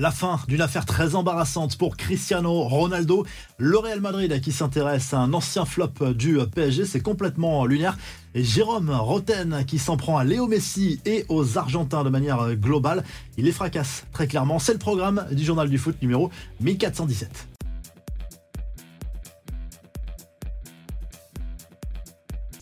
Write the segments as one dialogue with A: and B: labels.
A: La fin d'une affaire très embarrassante pour Cristiano Ronaldo. Le Real Madrid qui s'intéresse à un ancien flop du PSG, c'est complètement lunaire. Et Jérôme Roten qui s'en prend à Léo Messi et aux Argentins de manière globale. Il les fracasse très clairement. C'est le programme du journal du foot numéro 1417.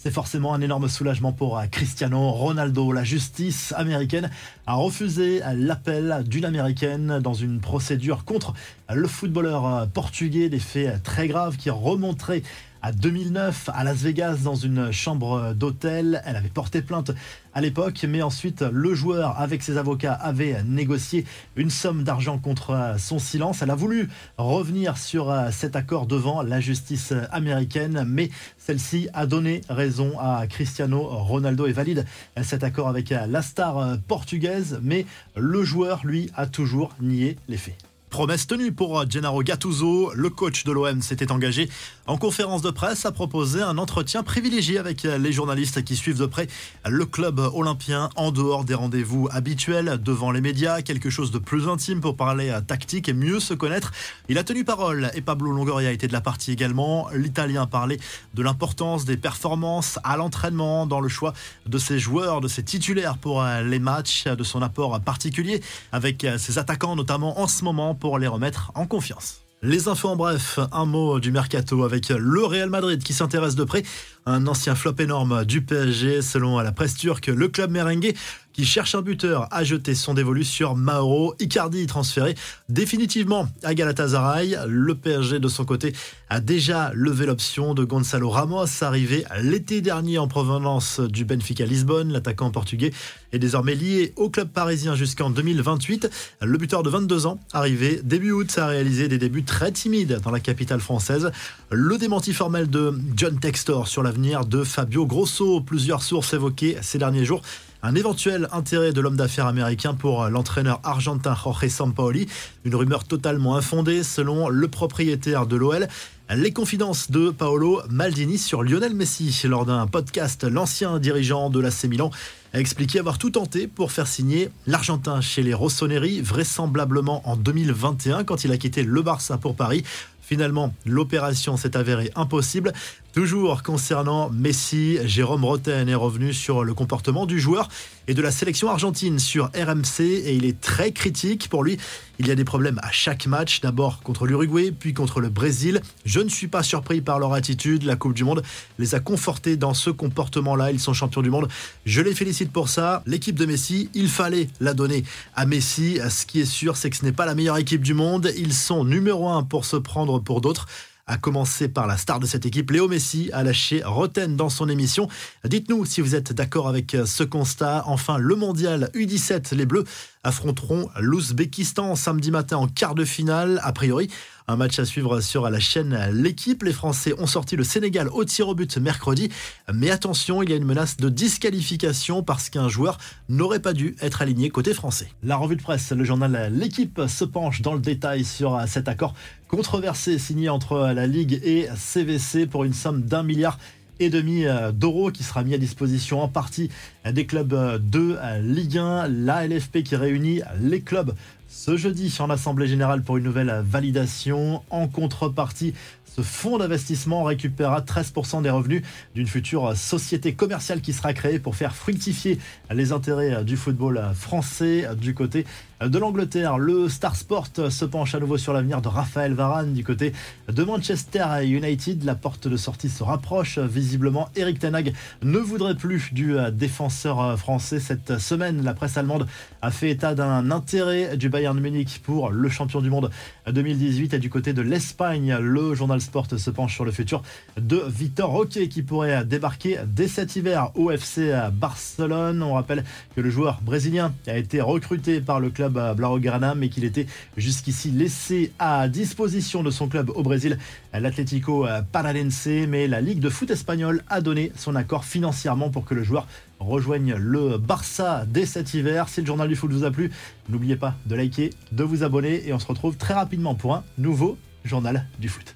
A: C'est forcément un énorme soulagement pour euh, Cristiano Ronaldo. La justice américaine a refusé l'appel d'une américaine dans une procédure contre le footballeur euh, portugais. Des faits très graves qui remonteraient à 2009 à Las Vegas dans une chambre d'hôtel. Elle avait porté plainte à l'époque, mais ensuite le joueur avec ses avocats avait négocié une somme d'argent contre son silence. Elle a voulu revenir sur cet accord devant la justice américaine, mais celle-ci a donné raison à Cristiano Ronaldo et valide cet accord avec la star portugaise, mais le joueur, lui, a toujours nié les faits. Promesse tenue pour Gennaro Gattuso, le coach de l'OM s'était engagé en conférence de presse à proposer un entretien privilégié avec les journalistes qui suivent de près le club olympien en dehors des rendez-vous habituels devant les médias, quelque chose de plus intime pour parler tactique et mieux se connaître. Il a tenu parole et Pablo Longoria été de la partie également. L'Italien parlait de l'importance des performances à l'entraînement dans le choix de ses joueurs, de ses titulaires pour les matchs, de son apport particulier avec ses attaquants notamment en ce moment les remettre en confiance. Les infos en bref, un mot du mercato avec le Real Madrid qui s'intéresse de près un ancien flop énorme du PSG selon la presse turque, le club merengue qui cherche un buteur a jeté son dévolu sur Mauro Icardi transféré définitivement à Galatasaray. Le PSG de son côté a déjà levé l'option de Gonzalo Ramos arrivé l'été dernier en provenance du Benfica Lisbonne. L'attaquant portugais est désormais lié au club parisien jusqu'en 2028. Le buteur de 22 ans arrivé début août a réalisé des débuts très timides dans la capitale française. Le démenti formel de John Textor sur l'avenir de Fabio Grosso. Plusieurs sources évoquées ces derniers jours un éventuel intérêt de l'homme d'affaires américain pour l'entraîneur argentin Jorge Sampaoli. Une rumeur totalement infondée selon le propriétaire de l'OL. Les confidences de Paolo Maldini sur Lionel Messi lors d'un podcast. L'ancien dirigeant de l'AC Milan a expliqué avoir tout tenté pour faire signer l'Argentin chez les Rossoneri, vraisemblablement en 2021 quand il a quitté le Barça pour Paris. Finalement, l'opération s'est avérée impossible. Toujours concernant Messi, Jérôme Roten est revenu sur le comportement du joueur et de la sélection argentine sur RMC et il est très critique. Pour lui, il y a des problèmes à chaque match, d'abord contre l'Uruguay, puis contre le Brésil. Je ne suis pas surpris par leur attitude. La Coupe du Monde les a confortés dans ce comportement-là. Ils sont champions du monde. Je les félicite pour ça. L'équipe de Messi, il fallait la donner à Messi. Ce qui est sûr, c'est que ce n'est pas la meilleure équipe du monde. Ils sont numéro un pour se prendre pour d'autres à commencer par la star de cette équipe, Léo Messi, a lâché Roten dans son émission. Dites-nous si vous êtes d'accord avec ce constat. Enfin, le mondial U17, les Bleus affronteront l'Ouzbékistan samedi matin en quart de finale. A priori, un match à suivre sur la chaîne L'équipe. Les Français ont sorti le Sénégal au tir au but mercredi. Mais attention, il y a une menace de disqualification parce qu'un joueur n'aurait pas dû être aligné côté français. La revue de presse, le journal L'équipe se penche dans le détail sur cet accord controversé signé entre la Ligue et CVC pour une somme d'un milliard et demi euh, d'euros qui sera mis à disposition en partie des clubs euh, de euh, Ligue 1, la LFP qui réunit les clubs ce jeudi en Assemblée Générale pour une nouvelle validation. En contrepartie, ce fonds d'investissement récupérera 13% des revenus d'une future société commerciale qui sera créée pour faire fructifier les intérêts du football français du côté de l'Angleterre. Le Star Sport se penche à nouveau sur l'avenir de Raphaël Varane du côté de Manchester United. La porte de sortie se rapproche. Visiblement, Eric Tenag ne voudrait plus du défenseur français cette semaine. La presse allemande a fait état d'un intérêt du Bayern Munich pour le champion du monde 2018 et du côté de l'Espagne. Le journal Sport se penche sur le futur de Victor Roque qui pourrait débarquer dès cet hiver au FC Barcelone. On rappelle que le joueur brésilien a été recruté par le club Blaugrana mais qu'il était jusqu'ici laissé à disposition de son club au Brésil, l'Atlético Paranaense. Mais la Ligue de foot espagnole a donné son accord financièrement pour que le joueur rejoigne le Barça dès cet hiver. Si le journal du foot vous a plu, n'oubliez pas de liker, de vous abonner et on se retrouve très rapidement pour un nouveau journal du foot.